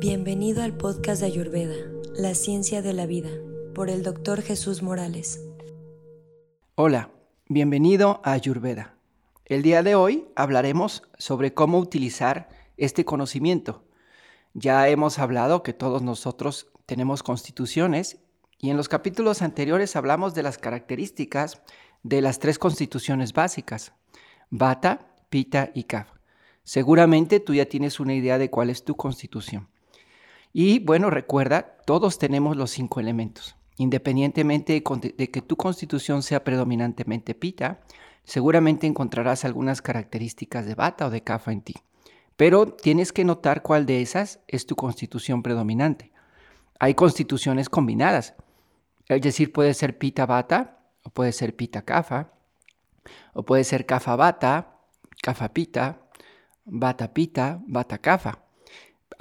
Bienvenido al podcast de Ayurveda, La Ciencia de la Vida, por el doctor Jesús Morales. Hola, bienvenido a Ayurveda. El día de hoy hablaremos sobre cómo utilizar este conocimiento. Ya hemos hablado que todos nosotros tenemos constituciones y en los capítulos anteriores hablamos de las características de las tres constituciones básicas, Vata, Pita y Kapha. Seguramente tú ya tienes una idea de cuál es tu constitución. Y bueno, recuerda, todos tenemos los cinco elementos. Independientemente de que tu constitución sea predominantemente Pita, seguramente encontrarás algunas características de Vata o de Kapha en ti. Pero tienes que notar cuál de esas es tu constitución predominante. Hay constituciones combinadas, es decir, puede ser Pita Vata o puede ser Pita Kapha, o puede ser Kapha Vata, Kapha Pita, Vata Pita, Vata Kapha.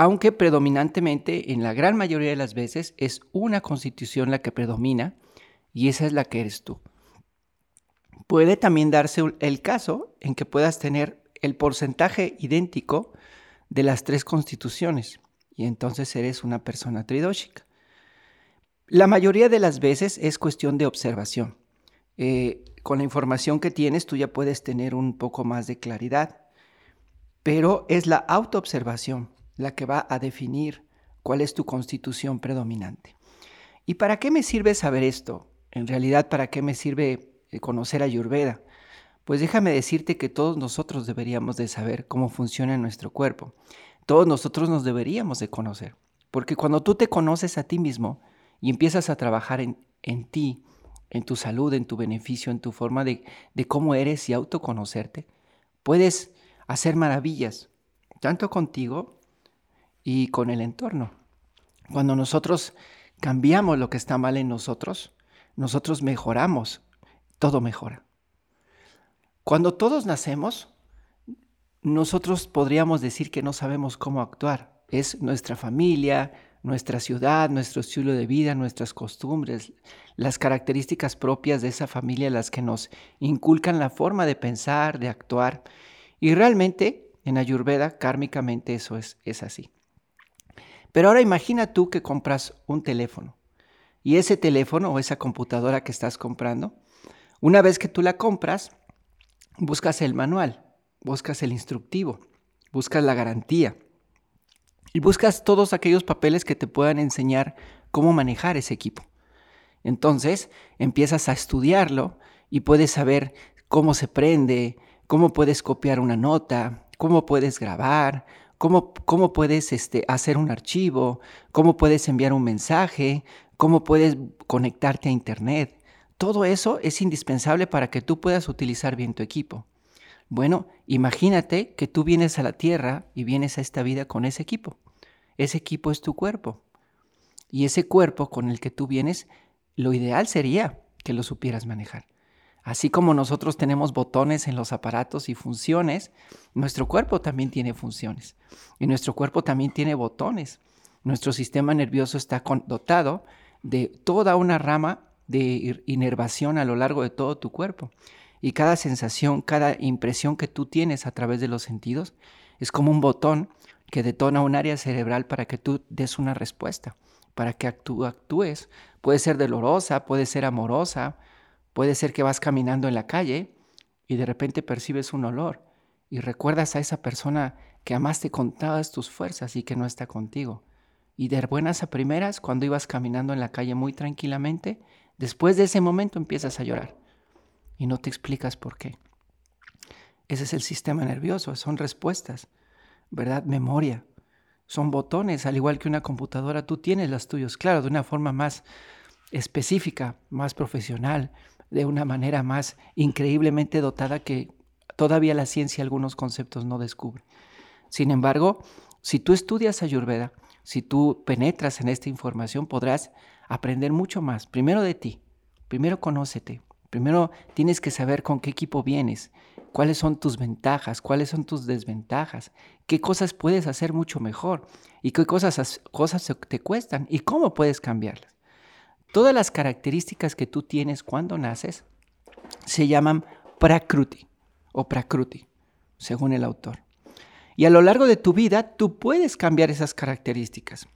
Aunque predominantemente, en la gran mayoría de las veces, es una constitución la que predomina y esa es la que eres tú. Puede también darse el caso en que puedas tener el porcentaje idéntico de las tres constituciones y entonces eres una persona tridóxica. La mayoría de las veces es cuestión de observación. Eh, con la información que tienes tú ya puedes tener un poco más de claridad, pero es la autoobservación la que va a definir cuál es tu constitución predominante. ¿Y para qué me sirve saber esto? En realidad, ¿para qué me sirve eh, conocer a Ayurveda? Pues déjame decirte que todos nosotros deberíamos de saber cómo funciona nuestro cuerpo. Todos nosotros nos deberíamos de conocer. Porque cuando tú te conoces a ti mismo y empiezas a trabajar en, en ti, en tu salud, en tu beneficio, en tu forma de, de cómo eres y autoconocerte, puedes hacer maravillas, tanto contigo y con el entorno. Cuando nosotros cambiamos lo que está mal en nosotros, nosotros mejoramos, todo mejora. Cuando todos nacemos, nosotros podríamos decir que no sabemos cómo actuar. Es nuestra familia, nuestra ciudad, nuestro estilo de vida, nuestras costumbres, las características propias de esa familia las que nos inculcan la forma de pensar, de actuar. Y realmente en Ayurveda, kármicamente, eso es, es así. Pero ahora imagina tú que compras un teléfono y ese teléfono o esa computadora que estás comprando, una vez que tú la compras, buscas el manual, buscas el instructivo, buscas la garantía y buscas todos aquellos papeles que te puedan enseñar cómo manejar ese equipo. Entonces empiezas a estudiarlo y puedes saber cómo se prende, cómo puedes copiar una nota, cómo puedes grabar, cómo, puedes este, hacer un archivo, cómo puedes enviar un mensaje, cómo puedes conectarte a Internet. Todo eso es indispensable para que tú puedas utilizar bien tu equipo. Bueno, imagínate que tú vienes a la Tierra y vienes a esta vida con ese equipo. Ese equipo es tu cuerpo. Y ese cuerpo con el que tú vienes, lo ideal sería que lo supieras manejar. Así como nosotros tenemos botones en los aparatos y funciones, nuestro cuerpo también tiene funciones. Y nuestro cuerpo también tiene botones. Nuestro sistema nervioso está dotado de toda una rama de inervación a lo largo de todo tu cuerpo. Y cada sensación, cada impresión que tú tienes a través de los sentidos es como un botón que detona un área cerebral para que tú des una respuesta, para que tú actúes. Puede ser dolorosa, puede ser amorosa, puede ser que vas caminando en la calle y de repente percibes un olor y recuerdas a esa persona que amaste con todas tus fuerzas y que no está contigo. Y de buenas a primeras, cuando ibas caminando en la calle muy tranquilamente, Después de ese momento empiezas a llorar y no te explicas por qué. Ese es el sistema nervioso, son respuestas, ¿verdad? Memoria. Son botones, al igual que una computadora, tú tienes las tuyos, claro, de una forma más específica, más profesional, de una manera más increíblemente dotada que todavía la ciencia algunos conceptos no descubre. Sin embargo, si tú estudias Ayurveda, si tú penetras en esta información, podrás aprender mucho más. Primero de ti, primero conócete, primero tienes que saber con qué equipo vienes, cuáles son tus ventajas, cuáles son tus desventajas, qué cosas puedes hacer mucho mejor y qué cosas, cosas te cuestan y cómo puedes cambiarlas. Todas las características que tú tienes cuando naces se llaman prakruti o prakruti, según el autor. Y a lo largo de tu vida tú puedes cambiar esas características.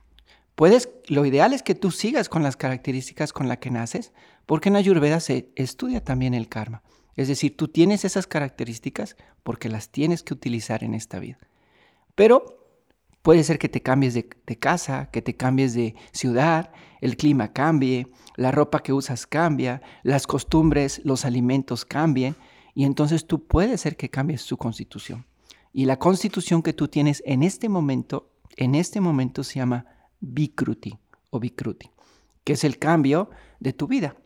Puedes, lo ideal es que tú sigas con las características con las que naces, porque en Ayurveda se estudia también el karma. Es decir, tú tienes esas características porque las tienes que utilizar en esta vida. Pero puede ser que te cambies de, casa, que te cambies de ciudad, el clima cambie, la ropa que usas cambia, las costumbres, los alimentos cambien, y entonces tú puedes ser que cambies tu constitución. Y la constitución que tú tienes en este momento, en este momento se llama Vikruti o Vikruti, que es el cambio de tu vida.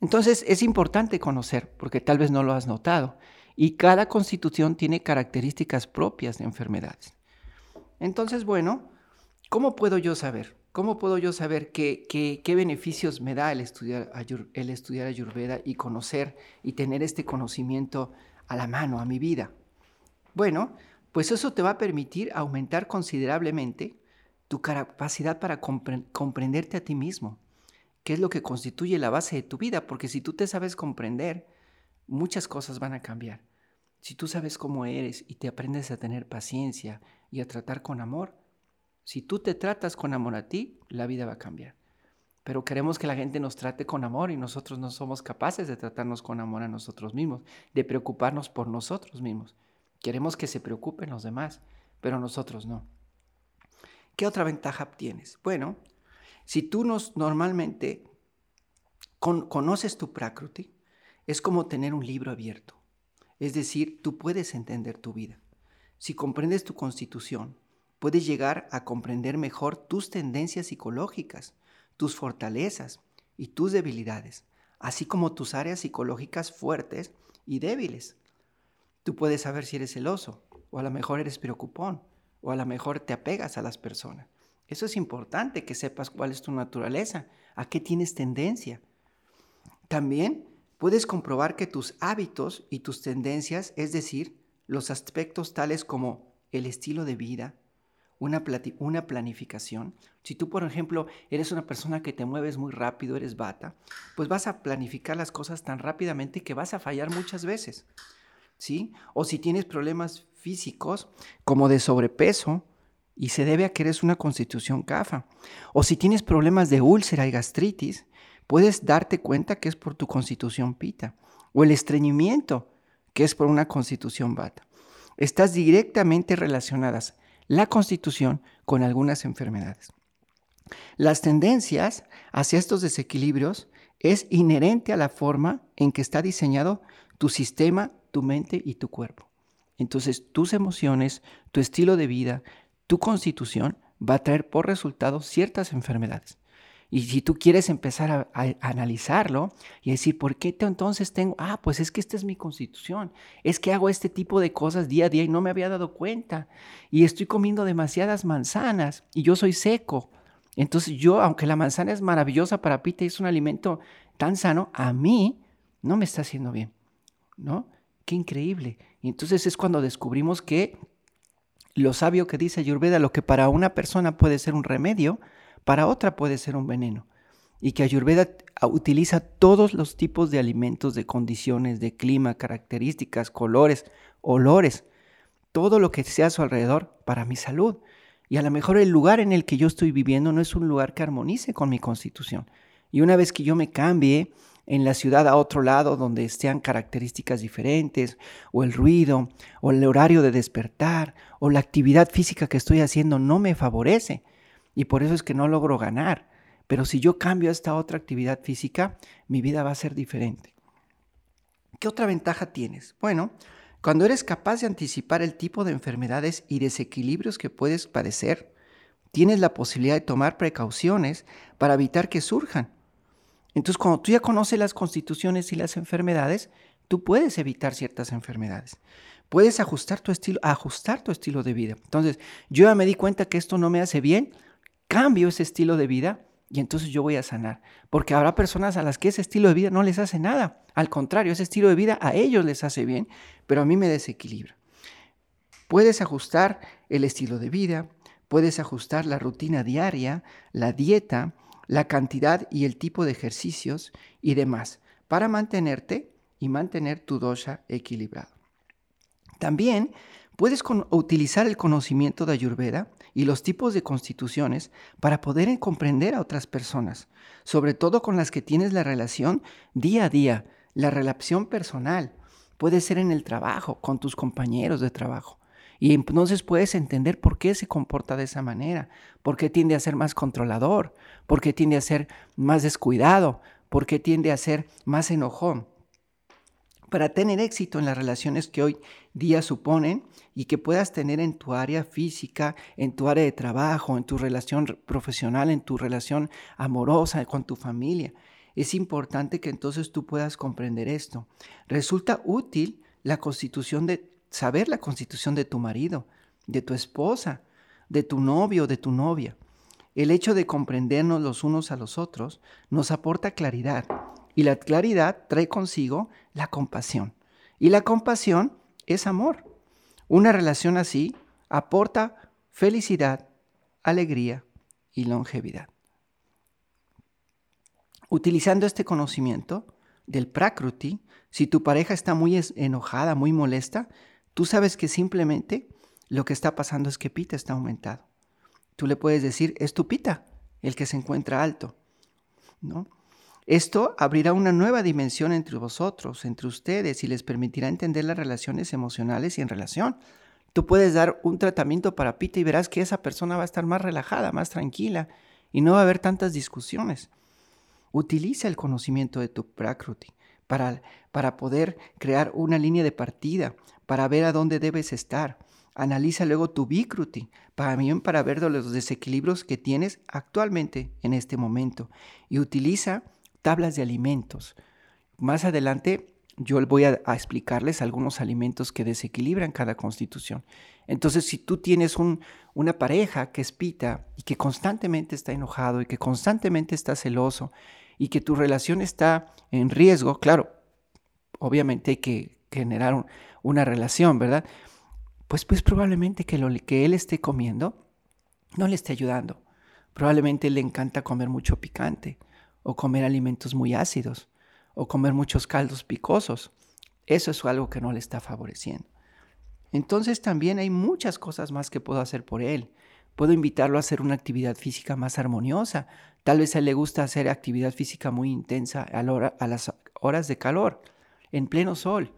Entonces es importante conocer, porque tal vez no lo has notado, y cada constitución tiene características propias de enfermedades. Entonces, bueno, ¿cómo puedo yo saber? ¿Cómo puedo yo saber qué, qué, beneficios me da el estudiar, el estudiar Ayurveda y conocer y tener este conocimiento a la mano, a mi vida? Bueno, pues eso te va a permitir aumentar considerablemente tu capacidad para comprenderte a ti mismo, que es lo que constituye la base de tu vida, porque si tú te sabes comprender, muchas cosas van a cambiar. Si tú sabes cómo eres y te aprendes a tener paciencia y a tratar con amor, si tú te tratas con amor a ti, la vida va a cambiar. Pero queremos que la gente nos trate con amor y nosotros no somos capaces de tratarnos con amor a nosotros mismos, de preocuparnos por nosotros mismos. Queremos que se preocupen los demás, pero nosotros no. ¿Qué otra ventaja tienes? Bueno, si tú nos, normalmente conoces tu Prakruti, es como tener un libro abierto. Es decir, tú puedes entender tu vida. Si comprendes tu constitución, puedes llegar a comprender mejor tus tendencias psicológicas, tus fortalezas y tus debilidades, así como tus áreas psicológicas fuertes y débiles. Tú puedes saber si eres celoso, o a lo mejor eres preocupón, o a lo mejor te apegas a las personas. Eso es importante que sepas cuál es tu naturaleza, a qué tienes tendencia. También puedes comprobar que tus hábitos y tus tendencias, es decir, los aspectos tales como el estilo de vida, una, planificación. Si tú, por ejemplo, eres una persona que te mueves muy rápido, eres bata, pues vas a planificar las cosas tan rápidamente que vas a fallar muchas veces. ¿Sí? O si tienes problemas físicos como de sobrepeso, y se debe a que eres una constitución CAFA. O si tienes problemas de úlcera y gastritis, puedes darte cuenta que es por tu constitución pita. O el estreñimiento, que es por una constitución bata. Estás directamente relacionadas la constitución con algunas enfermedades. Las tendencias hacia estos desequilibrios es inherente a la forma en que está diseñado tu sistema, tu mente y tu cuerpo. Entonces tus emociones, tu estilo de vida, tu constitución va a traer por resultado ciertas enfermedades. Y si tú quieres empezar a, analizarlo y decir, ¿por qué entonces tengo? Ah, pues es que esta es mi constitución. Es que hago este tipo de cosas día a día y no me había dado cuenta. Y estoy comiendo demasiadas manzanas y yo soy seco. Entonces yo, aunque la manzana es maravillosa para Pita y es un alimento tan sano, a mí no me está haciendo bien. ¿No? Qué increíble. Y entonces es cuando descubrimos que lo sabio que dice Ayurveda, lo que para una persona puede ser un remedio, para otra puede ser un veneno. Y que Ayurveda utiliza todos los tipos de alimentos, de condiciones, de clima, características, colores, olores, todo lo que sea a su alrededor para mi salud. Y a lo mejor el lugar en el que yo estoy viviendo no es un lugar que armonice con mi constitución. Y una vez que yo me cambie en la ciudad a otro lado donde estén características diferentes, o el ruido, o el horario de despertar, o la actividad física que estoy haciendo no me favorece. Y por eso es que no logro ganar. Pero si yo cambio a esta otra actividad física, mi vida va a ser diferente. ¿Qué otra ventaja tienes? Bueno, cuando eres capaz de anticipar el tipo de enfermedades y desequilibrios que puedes padecer, tienes la posibilidad de tomar precauciones para evitar que surjan entonces, cuando tú ya conoces las constituciones y las enfermedades, tú puedes evitar ciertas enfermedades. Puedes ajustar tu estilo, ajustar tu estilo de vida. Entonces, yo ya me di cuenta que esto no me hace bien, cambio ese estilo de vida y entonces yo voy a sanar. Porque habrá personas a las que ese estilo de vida no les hace nada. Al contrario, ese estilo de vida a ellos les hace bien, pero a mí me desequilibra. Puedes ajustar el estilo de vida, puedes ajustar la rutina diaria, la dieta, la cantidad y el tipo de ejercicios y demás para mantenerte y mantener tu dosha equilibrado. También Puedes utilizar el conocimiento de Ayurveda y los tipos de constituciones para poder comprender a otras personas, sobre todo con las que tienes la relación día a día, la relación personal. Puede ser en el trabajo, con tus compañeros de trabajo. Y entonces puedes entender por qué se comporta de esa manera, por qué tiende a ser más controlador, por qué tiende a ser más descuidado, por qué tiende a ser más enojón. Para tener éxito en las relaciones que hoy día suponen y que puedas tener en tu área física, en tu área de trabajo, en tu relación profesional, en tu relación amorosa con tu familia. Es importante que entonces tú puedas comprender esto. Resulta útil la constitución de saber la constitución de tu marido, de tu esposa, de tu novio, de tu novia. El hecho de comprendernos los unos a los otros nos aporta claridad y la claridad trae consigo la compasión. Y la compasión es amor. Una relación así aporta felicidad, alegría y longevidad. Utilizando este conocimiento del prakruti, si tu pareja está muy enojada, muy molesta, Tú sabes que simplemente lo que está pasando es que Pita está aumentado. Tú le puedes decir, es tu Pita el que se encuentra alto. ¿no? Esto abrirá una nueva dimensión entre vosotros, entre ustedes, y les permitirá entender las relaciones emocionales y en relación. Tú puedes dar un tratamiento para Pita y verás que esa persona va a estar más relajada, más tranquila, y no va a haber tantas discusiones. Utiliza el conocimiento de tu Prakruti para, para poder crear una línea de partida, para ver a dónde debes estar. Analiza luego tu Bikruti, para para ver los desequilibrios que tienes actualmente en este momento. Y utiliza tablas de alimentos. Más adelante yo voy a, explicarles algunos alimentos que desequilibran cada constitución. Entonces, si tú tienes una pareja que es pita y que constantemente está enojado y que constantemente está celoso y que tu relación está en riesgo, claro, obviamente hay que generar una relación, ¿verdad? Pues, pues probablemente que lo que él esté comiendo no le esté ayudando. Probablemente le encanta comer mucho picante o comer alimentos muy ácidos o comer muchos caldos picosos. Eso es algo que no le está favoreciendo. Entonces también hay muchas cosas más que puedo hacer por él. Puedo invitarlo a hacer una actividad física más armoniosa. Tal vez a él le gusta hacer actividad física muy intensa a, a las horas de calor, en pleno sol.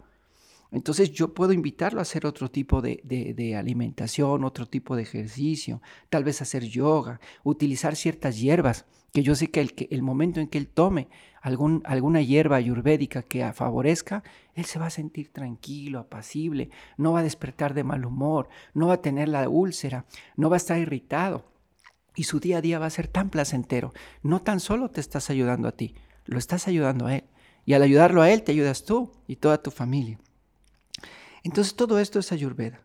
Entonces yo puedo invitarlo a hacer otro tipo de, alimentación, otro tipo de ejercicio, tal vez hacer yoga, utilizar ciertas hierbas, que yo sé que el, momento en que él tome alguna hierba ayurvédica que favorezca, él se va a sentir tranquilo, apacible, no va a despertar de mal humor, no va a tener la úlcera, no va a estar irritado. Y su día a día va a ser tan placentero. No tan solo te estás ayudando a ti, lo estás ayudando a él. Y al ayudarlo a él, te ayudas tú y toda tu familia. Entonces todo esto es Ayurveda.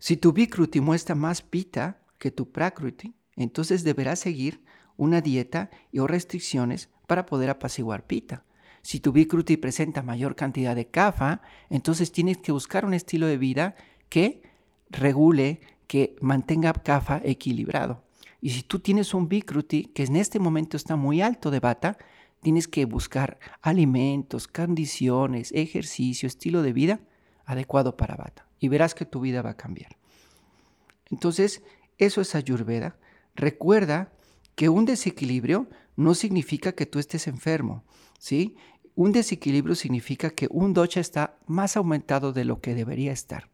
Si tu Vikruti muestra más pita que tu Prakruti, entonces deberás seguir una dieta y o restricciones para poder apaciguar pita. Si tu Vikruti presenta mayor cantidad de kafa, entonces tienes que buscar un estilo de vida que regule, que mantenga kafa equilibrado. Y si tú tienes un Vikruti que en este momento está muy alto de bata, tienes que buscar alimentos, condiciones, ejercicio, estilo de vida adecuado para Bata y verás que tu vida va a cambiar. Entonces, eso es Ayurveda. Recuerda que un desequilibrio no significa que tú estés enfermo, ¿sí? Un desequilibrio significa que un dosha está más aumentado de lo que debería estar.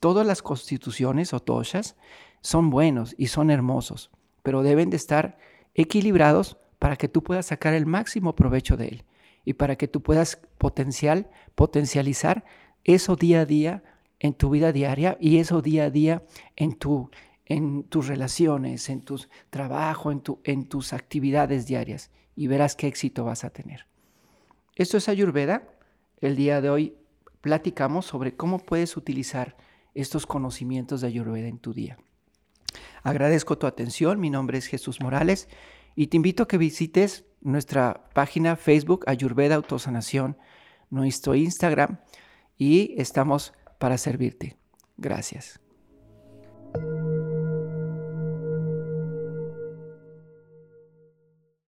Todas las constituciones o doshas son buenos y son hermosos, pero deben de estar equilibrados para que tú puedas sacar el máximo provecho de él y para que tú puedas potencial, potencializar eso día a día en tu vida diaria y eso día a día en, tu, en tus relaciones, en tu trabajo, en, tu, en tus actividades diarias y verás qué éxito vas a tener. Esto es Ayurveda. El día de hoy platicamos sobre cómo puedes utilizar estos conocimientos de Ayurveda en tu día. Agradezco tu atención, mi nombre es Jesús Morales y te invito a que visites nuestra página Facebook Ayurveda Autosanación, nuestro Instagram y estamos para servirte. Gracias.